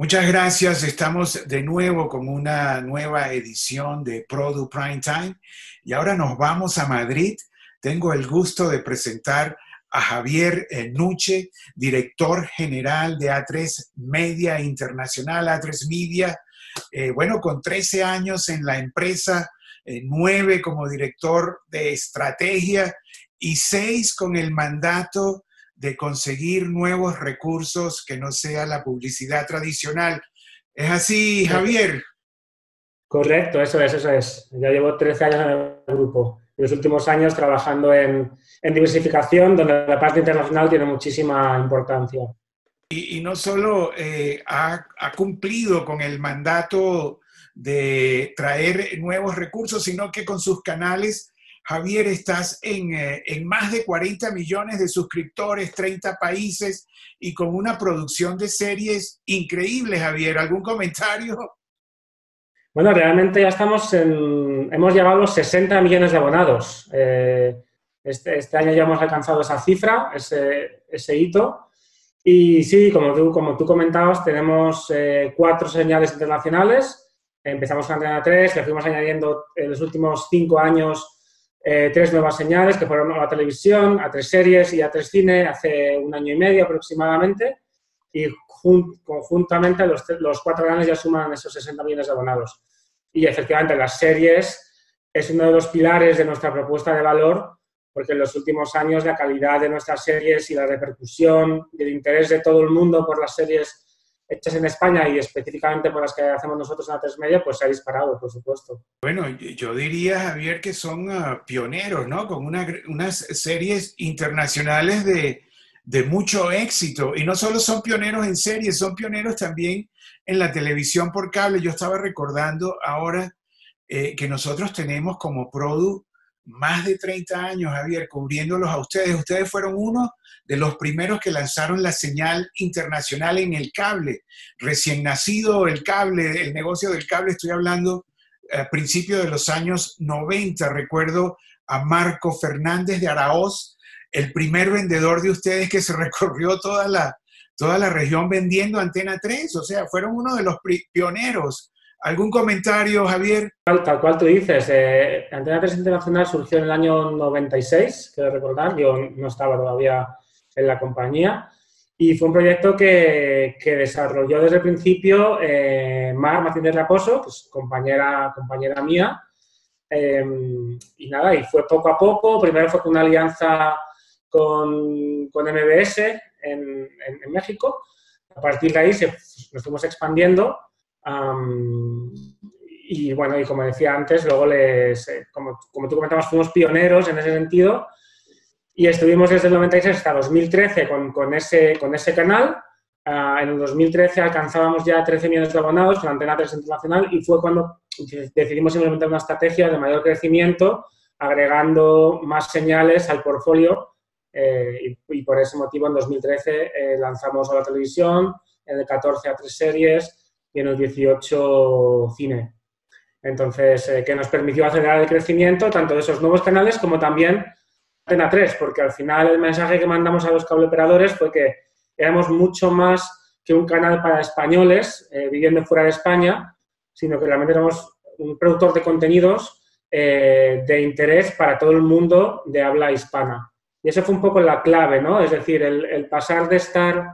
Muchas gracias. Estamos de nuevo con una nueva edición de Produ Prime Time y ahora nos vamos a Madrid. Tengo el gusto de presentar a Javier eh, Nuche, director general de A3 Media Internacional, A3 Media. Eh, bueno, con 13 años en la empresa, eh, 9 como director de estrategia y 6 con el mandato de conseguir nuevos recursos que no sea la publicidad tradicional. ¿Es así, Javier? Correcto, eso es, eso es. Ya llevo 13 años en el grupo. Y los últimos años trabajando en, diversificación, donde la parte internacional tiene muchísima importancia. Y, no solo eh, ha, ha cumplido con el mandato de traer nuevos recursos, sino que con sus canales Javier, estás eh, en, más de 40 millones de suscriptores, 30 países y con una producción de series increíble, Javier. ¿Algún comentario? Bueno, realmente ya estamos en, hemos los 60 millones de abonados. Eh, este, este, año ya hemos alcanzado esa cifra, ese, ese hito. Y sí, como tú, como tú comentabas, tenemos eh, cuatro señales internacionales. Empezamos con Antena 3, le fuimos añadiendo en los últimos cinco años eh, tres nuevas señales que fueron a la televisión, a tres series y a tres cine hace un año y medio aproximadamente y conjuntamente los, los, cuatro canales ya suman esos 60 millones de abonados. Y efectivamente las series es uno de los pilares de nuestra propuesta de valor porque en los últimos años la calidad de nuestras series y la repercusión y el interés de todo el mundo por las series hechas en España y específicamente por las que hacemos nosotros en la tres media, pues se ha disparado, por supuesto. Bueno, yo diría, Javier, que son ah, pioneros, ¿no? Con unas series internacionales de, de, mucho éxito. Y no solo son pioneros en series, son pioneros también en la televisión por cable. Yo estaba recordando ahora eh, que nosotros tenemos como Produ más de 30 años, Javier, cubriéndolos a ustedes. Ustedes fueron uno de los primeros que lanzaron la señal internacional en el cable. Recién nacido el cable, el negocio del cable, estoy hablando a principios de los años 90. Recuerdo a Marco Fernández de Araoz, el primer vendedor de ustedes que se recorrió toda la, toda la región vendiendo Antena 3. O sea, fueron uno de los pioneros ¿Algún comentario, Javier? Tal, cual tú dices, eh, Antena 3 Internacional surgió en el año 96, quiero recordar, yo no estaba todavía en la compañía, y fue un proyecto que, desarrolló desde el principio eh, Mar Martínez Raposo, pues compañera, compañera mía, eh, y nada, y fue poco a poco, primero fue con una alianza con, con MBS en, en, México, a partir de ahí se, nos fuimos expandiendo y bueno, y como decía antes, luego les, eh, como, como, tú comentabas, fuimos pioneros en ese sentido y estuvimos desde el 96 hasta 2013 con, con ese, con ese canal. Uh, en el 2013 alcanzábamos ya 13 millones de abonados con Antena 3 Internacional y fue cuando decidimos implementar una estrategia de mayor crecimiento, agregando más señales al portfolio eh, y, y, por ese motivo en 2013 eh, lanzamos a la televisión, en el 14 a tres series, y en el 18 cine. Entonces, eh, que nos permitió acelerar el crecimiento tanto de esos nuevos canales como también Antena 3, porque al final el mensaje que mandamos a los cableoperadores fue que éramos mucho más que un canal para españoles eh, viviendo fuera de España, sino que realmente éramos un productor de contenidos eh, de interés para todo el mundo de habla hispana. Y eso fue un poco la clave, ¿no? Es decir, el pasar de estar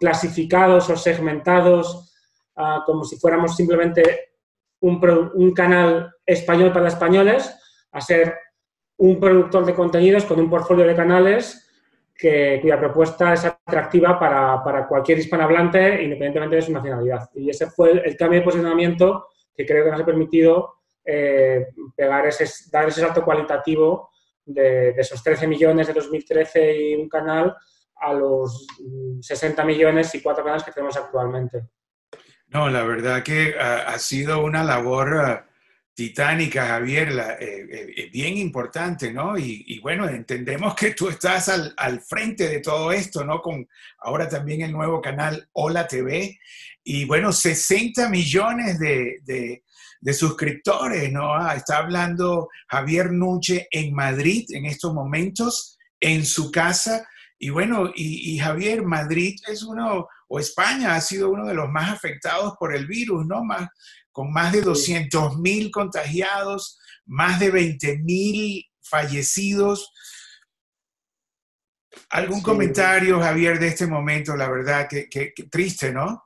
clasificados o segmentados ah, como si fuéramos simplemente un, un, canal español para españoles, a ser un productor de contenidos con un portfolio de canales que, cuya propuesta es atractiva para, para, cualquier hispanohablante, independientemente de su nacionalidad. Y ese fue el, cambio de posicionamiento que creo que nos ha permitido eh, pegar ese, dar ese salto cualitativo de, de, esos 13 millones de 2013 y un canal a los 60 mm, millones y cuatro canales que tenemos actualmente. No, la verdad que ha, sido una labor ah, titánica, Javier, eh, eh, eh, bien importante, ¿no? Y, bueno, entendemos que tú estás al, al, frente de todo esto, ¿no? Con ahora también el nuevo canal Hola TV. Y bueno, 60 millones de, de, de suscriptores, ¿no? Ah, está hablando Javier Nuche en Madrid en estos momentos, en su casa y bueno, y, Javier, Madrid es uno, o España ha sido uno de los más afectados por el virus, ¿no? Más, con más de 200 mil contagiados, más de 20 mil fallecidos. ¿Algún comentario, Javier, de este momento? La verdad, que, triste, ¿no?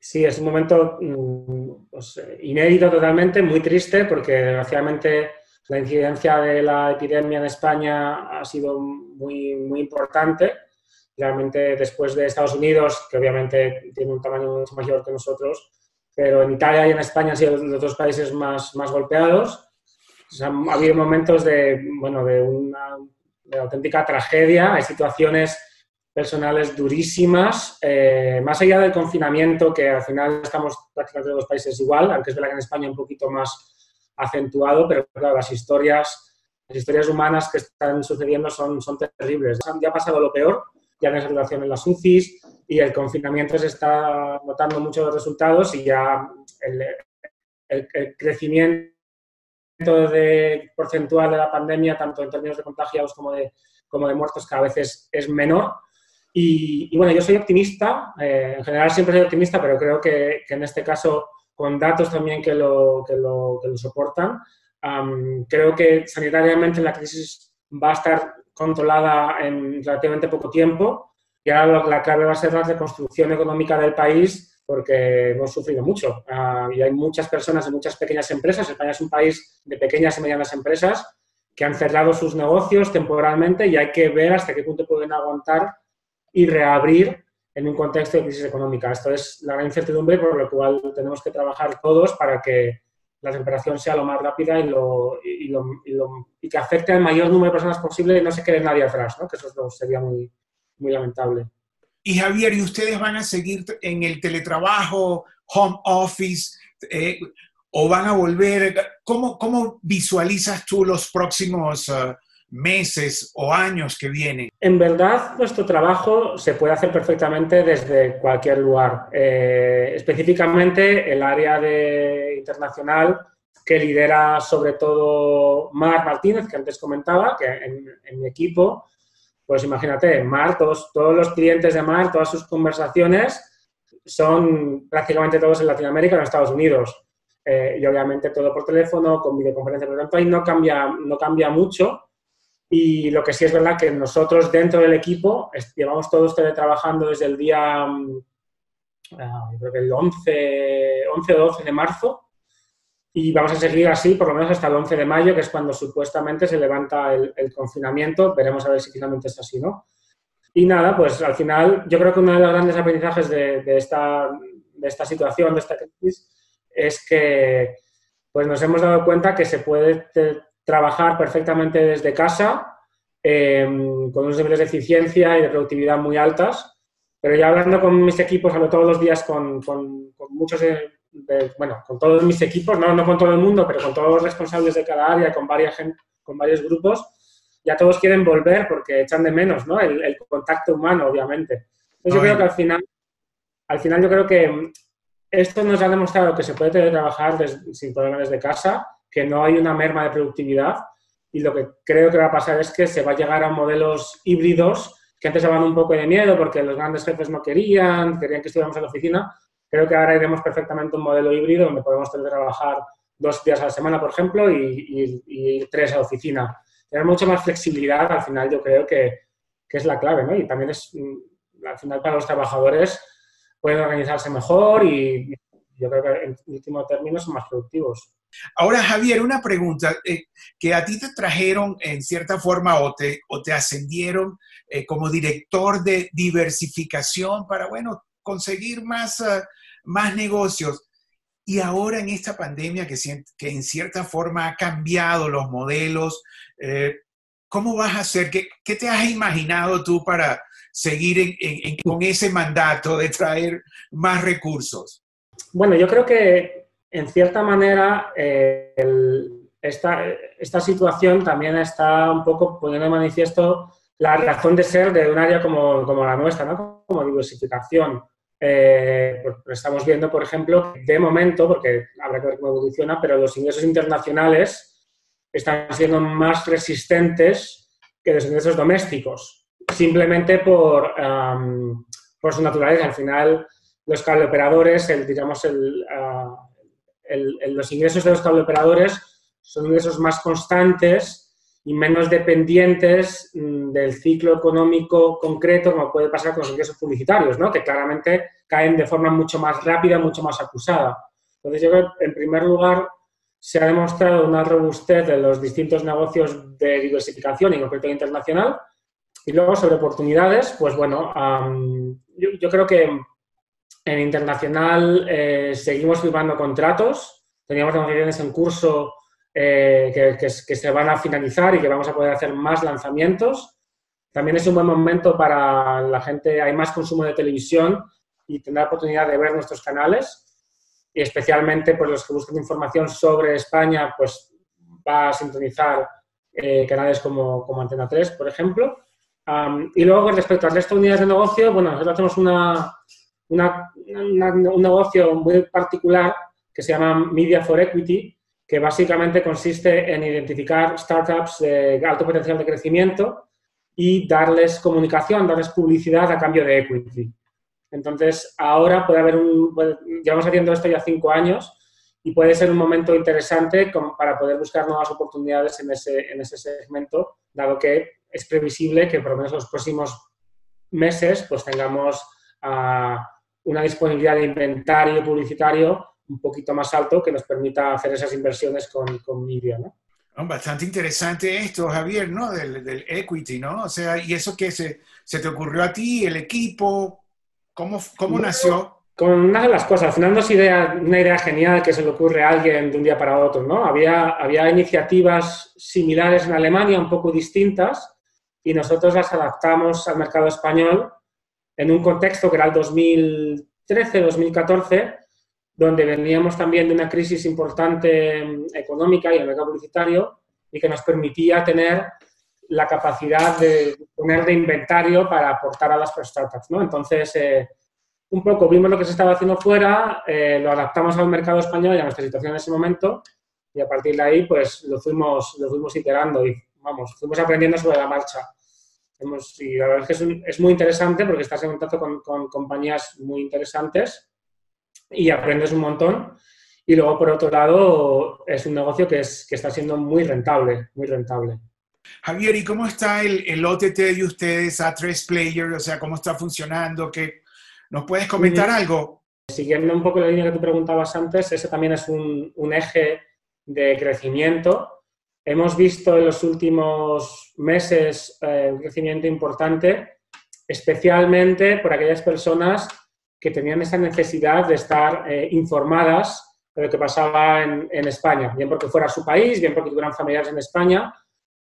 Sí, es un momento mm, pues, inédito totalmente, muy triste, porque desgraciadamente la incidencia de la epidemia en España ha sido muy, muy importante. Realmente después de Estados Unidos, que obviamente tiene un tamaño mucho mayor que nosotros, pero en Italia y en España han sido los dos países más, más golpeados. ha habido momentos de, bueno, de una auténtica tragedia, hay situaciones personales durísimas, eh, más allá del confinamiento, que al final estamos prácticamente en los países igual, aunque es verdad que en España un poquito más acentuado, pero claro, las historias, las historias humanas que están sucediendo son, son terribles. Ya ha pasado lo peor, ya no hay saturación en las UCIs y el confinamiento se está notando muchos los resultados y ya el, el, crecimiento de, porcentual de la pandemia, tanto en términos de contagiados como de, como de muertos, cada vez es, es menor. Y, bueno, yo soy optimista, eh, en general siempre soy optimista, pero creo que, que en este caso con datos también que lo, que lo, que lo soportan. creo que sanitariamente la crisis va a estar controlada en relativamente poco tiempo y ahora la clave va a ser la reconstrucción económica del país porque hemos sufrido mucho ah, y hay muchas personas en muchas pequeñas empresas. España es un país de pequeñas y medianas empresas que han cerrado sus negocios temporalmente y hay que ver hasta qué punto pueden aguantar y reabrir en un contexto de crisis económica. Esto es la gran incertidumbre por lo cual tenemos que trabajar todos para que la recuperación sea lo más rápida y, lo, y, lo, y, que afecte al mayor número de personas posible y no se quede nadie atrás, ¿no? que eso sería muy, muy lamentable. Y Javier, ¿y ustedes van a seguir en el teletrabajo, home office, eh, o van a volver? ¿Cómo, cómo visualizas tú los próximos uh, meses o años que vienen? En verdad, nuestro trabajo se puede hacer perfectamente desde cualquier lugar. Eh, específicamente, el área de internacional que lidera sobre todo Mar Martínez, que antes comentaba, que en, mi equipo, pues imagínate, Mar, todos, todos los clientes de Mar, todas sus conversaciones son prácticamente todos en Latinoamérica, en Estados Unidos. Eh, y obviamente todo por teléfono, con videoconferencia, por lo tanto, ahí no cambia, no cambia mucho y lo que sí es verdad que nosotros dentro del equipo llevamos todos trabajando desde el día, ah, creo que el 11, 11 o 12 de marzo, y vamos a seguir así por lo menos hasta el 11 de mayo, que es cuando supuestamente se levanta el, confinamiento. Veremos a ver si finalmente es así, ¿no? Y nada, pues al final yo creo que uno de los grandes aprendizajes de, de, esta, de esta situación, de esta crisis, es que pues nos hemos dado cuenta que se puede trabajar perfectamente desde casa, eh, con unos niveles de eficiencia y de productividad muy altas. Pero ya hablando con mis equipos, hablo todos los días con, con, muchos, bueno, con todos mis equipos, no, no con todo el mundo, pero con todos los responsables de cada área, con, varias, con varios grupos, ya todos quieren volver porque echan de menos ¿no? el, contacto humano, obviamente. Entonces yo creo que al final, al final yo creo que esto nos ha demostrado que se puede teletrabajar sin problemas desde casa que no hay una merma de productividad y lo que creo que va a pasar es que se va a llegar a modelos híbridos que antes daban un poco de miedo porque los grandes jefes no querían, querían que estuviéramos en la oficina. Creo que ahora iremos perfectamente a un modelo híbrido donde podemos trabajar dos días a la semana, por ejemplo, y, y, tres a la oficina. Tener mucha más flexibilidad, al final yo creo que, que es la clave, ¿no? Y también es, mm, al final para los trabajadores pueden organizarse mejor y yo creo que en último término son más productivos. Ahora, Javier, una pregunta, eh, que a ti te trajeron en cierta forma o te, ascendieron eh, como director de diversificación para, bueno, conseguir más, ah, más negocios. Y ahora en esta pandemia que, en cierta forma ha cambiado los modelos, eh, ¿cómo vas a hacer? ¿Qué, ¿Qué, te has imaginado tú para seguir con ese mandato de traer más recursos? Bueno, yo creo que en cierta manera, eh, esta, esta, situación también está un poco poniendo de manifiesto la razón de ser de un área como, como la nuestra, ¿no? como diversificación. Eh, pues, pues estamos viendo, por ejemplo, de momento, porque habrá que ver cómo evoluciona, pero los ingresos internacionales están siendo más resistentes que los ingresos domésticos, simplemente por, por su naturaleza. Al final, los cableoperadores, el, digamos, ah, el, los ingresos de los cableoperadores son ingresos más constantes y menos dependientes mm, del ciclo económico concreto, como puede pasar con los ingresos publicitarios, ¿no? que claramente caen de forma mucho más rápida, mucho más acusada. Entonces, yo creo que, en primer lugar, se ha demostrado una robustez de los distintos negocios de diversificación y concreto internacional. Y luego, sobre oportunidades, pues bueno, yo, creo que en internacional eh, seguimos firmando contratos, teníamos negociaciones en curso eh, que, se van a finalizar y que vamos a poder hacer más lanzamientos. También es un buen momento para la gente, hay más consumo de televisión y tendrá oportunidad de ver nuestros canales. Y especialmente pues, los que buscan información sobre España, pues va a sintonizar eh, canales como, como, Antena 3, por ejemplo. y luego, respecto al resto de unidades de negocio, bueno, nosotros hacemos una, una, un negocio muy particular que se llama Media for Equity, que básicamente consiste en identificar startups de alto potencial de crecimiento y darles comunicación, darles publicidad a cambio de equity. Entonces, ahora puede haber un, llevamos haciendo esto ya cinco años y puede ser un momento interesante para poder buscar nuevas oportunidades en ese, en ese segmento, dado que es previsible que por lo menos los próximos meses pues tengamos uh, una disponibilidad de inventario publicitario un poquito más alto que nos permita hacer esas inversiones con, con media, ¿no? Bastante interesante esto, Javier, ¿no? Del, del, equity, ¿no? O sea, ¿y eso qué se, se te ocurrió a ti, el equipo? ¿Cómo, cómo nació? Con una de las cosas, al final no es idea, una idea genial que se le ocurre a alguien de un día para otro, ¿no? Había, había iniciativas similares en Alemania, un poco distintas, y nosotros las adaptamos al mercado español en un contexto que era el 2013-2014, donde veníamos también de una crisis importante mm, económica y el mercado publicitario y que nos permitía tener la capacidad de poner de inventario para aportar a las startups. ¿no? Entonces, eh, un poco vimos lo que se estaba haciendo fuera, eh, lo adaptamos al mercado español y a nuestra situación en ese momento y a partir de ahí pues lo fuimos, lo fuimos iterando y vamos, fuimos aprendiendo sobre la marcha. Hemos, y la verdad es que es, muy interesante porque estás en contacto con, con compañías muy interesantes y aprendes un montón. Y luego, por otro lado, es un negocio que, es, que está siendo muy rentable, muy rentable. Javier, ¿y cómo está el, el OTT de ustedes a tres players? O sea, ¿cómo está funcionando? ¿Qué, ¿Nos puedes comentar algo? Siguiendo un poco la línea que tú preguntabas antes, ese también es un, un eje de crecimiento. Hemos visto en los últimos meses eh, un crecimiento importante, especialmente por aquellas personas que tenían esa necesidad de estar eh, informadas de lo que pasaba en, en, España, bien porque fuera su país, bien porque tuvieran familiares en España.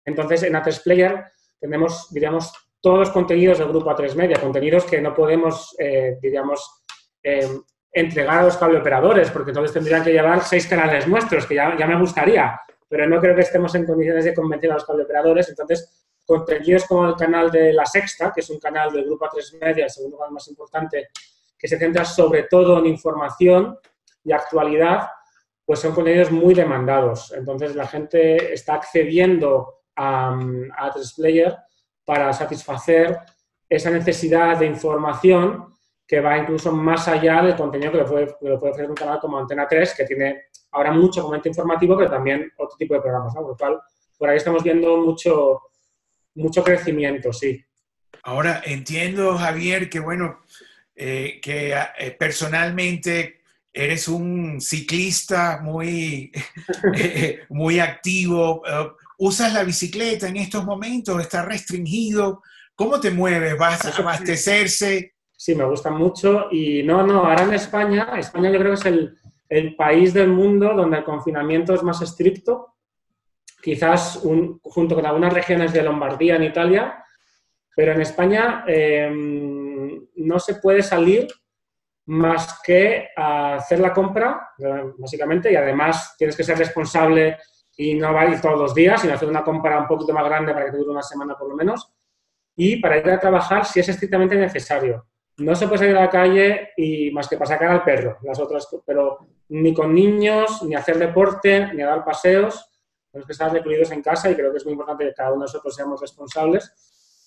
Entonces, en A3 Player tenemos, diríamos, todos los contenidos del grupo A3 Media, contenidos que no podemos, eh, diríamos, eh, entregar a los cableoperadores, porque entonces tendrían que llevar seis canales nuestros, que ya, ya me gustaría, pero no creo que estemos en condiciones de convencer a los cableoperadores. Entonces, contenidos como el canal de La Sexta, que es un canal del grupo A3 Media, el segundo canal más importante que se centra sobre todo en información y actualidad, pues son contenidos muy demandados. Entonces la gente está accediendo a, a Player para satisfacer esa necesidad de información que va incluso más allá del contenido que lo puede, que ofrecer un canal como Antena 3, que tiene ahora mucho comentario informativo, pero también otro tipo de programas. Por lo cual, por ahí estamos viendo mucho, mucho crecimiento, sí. Ahora entiendo, Javier, que bueno, eh, que eh, personalmente eres un ciclista muy, eh, muy activo, usas la bicicleta en estos momentos, está restringido, ¿cómo te mueves? ¿Vas a abastecerse? Sí, me gusta mucho y no, no, ahora en España, España yo creo que es el, el país del mundo donde el confinamiento es más estricto, quizás un, junto con algunas regiones de Lombardía en Italia, pero en España em, no se puede salir más que a hacer la compra, básicamente, y además tienes que ser responsable y no va a ir todos los días, sino hacer una compra un poquito más grande para que te dure una semana por lo menos, y para ir a trabajar si es estrictamente necesario. No se puede salir a la calle y más que para sacar al perro, las otras, pero ni con niños, ni hacer deporte, ni a dar paseos, tenemos que estar recluidos en casa y creo que es muy importante que cada uno de nosotros seamos responsables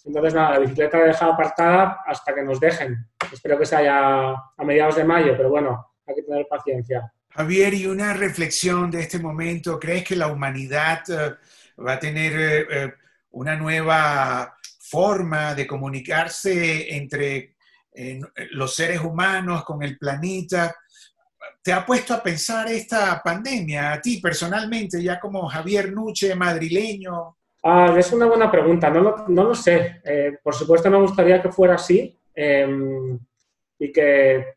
Entonces, nada, la bicicleta la he dejado apartada hasta que nos dejen. Espero que sea ya a mediados de mayo, pero bueno, hay que tener paciencia. Javier, y una reflexión de este momento, ¿crees que la humanidad eh, va a tener eh, eh, una nueva forma de comunicarse entre los seres humanos con el planeta? ¿Te ha puesto a pensar esta pandemia a ti personalmente, ya como Javier Nuche, madrileño? Ah, es una buena pregunta, no lo, no lo sé. Eh, por supuesto me gustaría que fuera así em, y que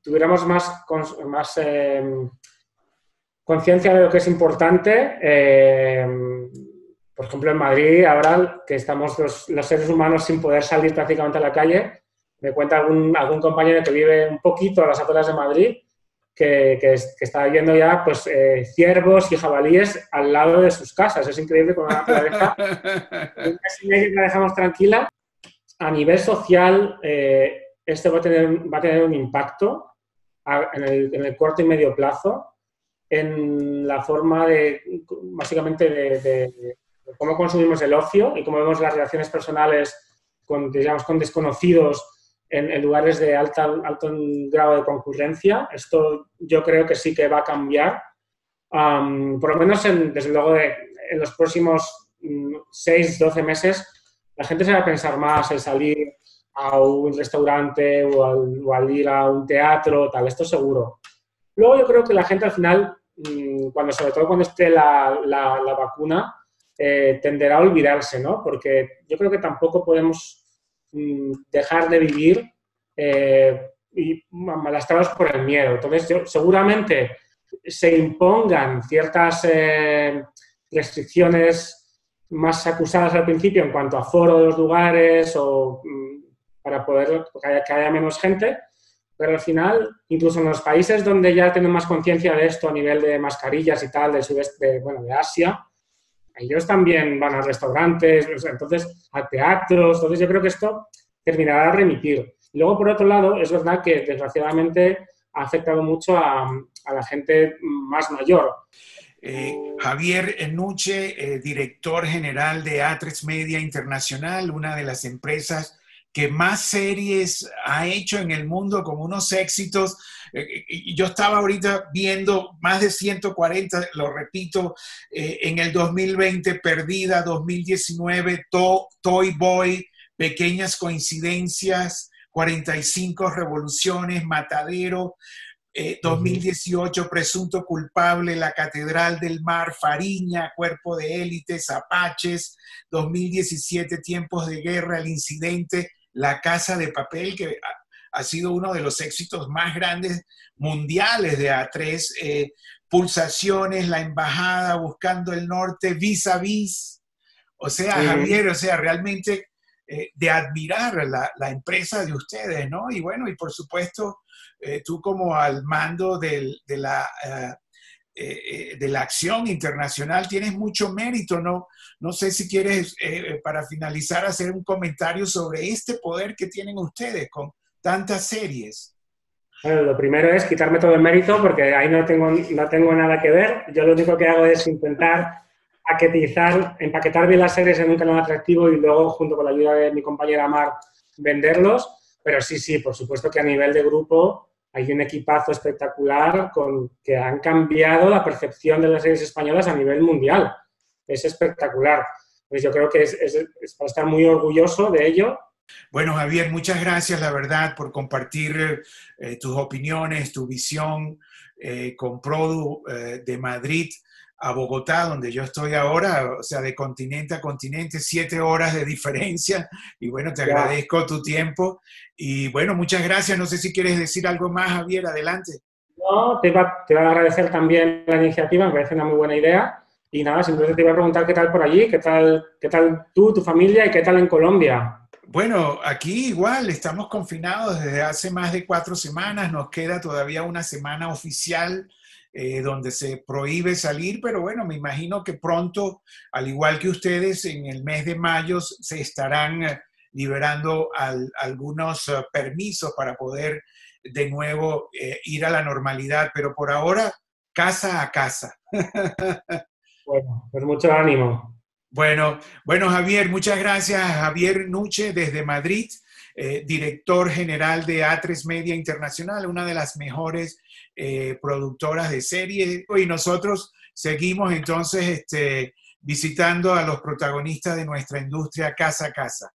tuviéramos más, más em, conciencia de lo que es importante. Em, por ejemplo, en Madrid, ahora que estamos los, los, seres humanos sin poder salir prácticamente a la calle, me cuenta algún, algún compañero que vive un poquito a las afueras de Madrid que, que, está viendo ya pues, eh, ciervos y jabalíes al lado de sus casas. Es increíble con la naturaleza. la dejamos tranquila. A nivel social, eh, esto va a, tener, va a tener un impacto en el, en el, corto y medio plazo en la forma de, básicamente, de, de, cómo consumimos el ocio y cómo vemos las relaciones personales con, digamos, con desconocidos en, lugares de alta, alto grado de concurrencia. Esto yo creo que sí que va a cambiar. por lo menos, desde luego, en los próximos 6, mm, 12 meses, la gente se va a pensar más en salir a un restaurante o al, ir a un teatro, tal, esto seguro. Luego yo creo que la gente al final, mm, cuando, sobre todo cuando esté la, la, vacuna, eh, tenderá a olvidarse, ¿no? Porque yo creo que tampoco podemos dejar de vivir eh, y malastrados por el miedo. Entonces, seguramente se impongan ciertas eh, restricciones más acusadas al principio en cuanto a foro de los lugares o mm, para poder que haya, menos gente, pero al final, incluso en los países donde ya tienen más conciencia de esto a nivel de mascarillas y tal, sudeste, bueno, de Asia, ellos también van a restaurantes, entonces a teatros, entonces yo creo que esto terminará de remitir. Luego, por otro lado, es verdad que desgraciadamente ha afectado mucho a, la gente más mayor. Eh, Javier Nuche, eh, director general de Atres Media Internacional, una de las empresas que más series ha hecho en el mundo con unos éxitos. Eh, y yo estaba ahorita viendo más de 140, lo repito, eh, en el 2020, Perdida, 2019, Toy Boy, Pequeñas Coincidencias, 45 Revoluciones, Matadero, 2018, eh, Presunto Culpable, La Catedral del Mar, Fariña, Cuerpo de Élites, Apaches, 2017, Tiempos de Guerra, El Incidente, la Casa de Papel, que ha, sido uno de los éxitos más grandes mundiales de A3, eh, Pulsaciones, La Embajada, Buscando el Norte, Vis a Vis. O sea, Javier, o sea, realmente eh, de admirar la, empresa de ustedes, ¿no? Y bueno, y por supuesto, eh, tú como al mando de la eh, de la acción internacional tienes mucho mérito, ¿no? No sé si quieres, eh, para finalizar, hacer un comentario sobre este poder que tienen ustedes con tantas series. Bueno, lo primero es quitarme todo el mérito porque ahí no tengo, no tengo nada que ver. Yo lo único que hago es intentar paquetizar, empaquetar bien las series en un canal atractivo y luego, junto con la ayuda de mi compañera Mar, venderlos. Pero sí, sí, por supuesto que a nivel de grupo hay un equipazo espectacular con, que han cambiado la percepción de las series españolas a nivel mundial. Es espectacular. Pues yo creo que es, para estar muy orgulloso de ello. Bueno, Javier, muchas gracias, la verdad, por compartir eh, tus opiniones, tu visión eh, con Produ eh, de Madrid a Bogotá, donde yo estoy ahora, o sea, de continente a continente, siete horas de diferencia. Y bueno, te agradezco tu tiempo. Y bueno, muchas gracias. No sé si quieres decir algo más, Javier, adelante. No, te iba, te a agradecer también la iniciativa, me parece una muy buena idea. Y nada, simplemente te iba a preguntar qué tal por allí, qué tal, qué tal tú, tu familia y qué tal en Colombia. Bueno, aquí igual estamos confinados desde hace más de cuatro semanas, nos queda todavía una semana oficial eh, donde se prohíbe salir, pero bueno, me imagino que pronto, al igual que ustedes, en el mes de mayo se estarán eh, liberando algunos eh, permisos para poder de nuevo ir a la normalidad, pero por ahora, casa a casa. bueno, pues mucho ánimo. Bueno, bueno, Javier, muchas gracias. Javier Nuche desde Madrid, eh, director general de A3 Media Internacional, una de las mejores eh, productoras de series. Y nosotros seguimos entonces este, visitando a los protagonistas de nuestra industria casa a casa.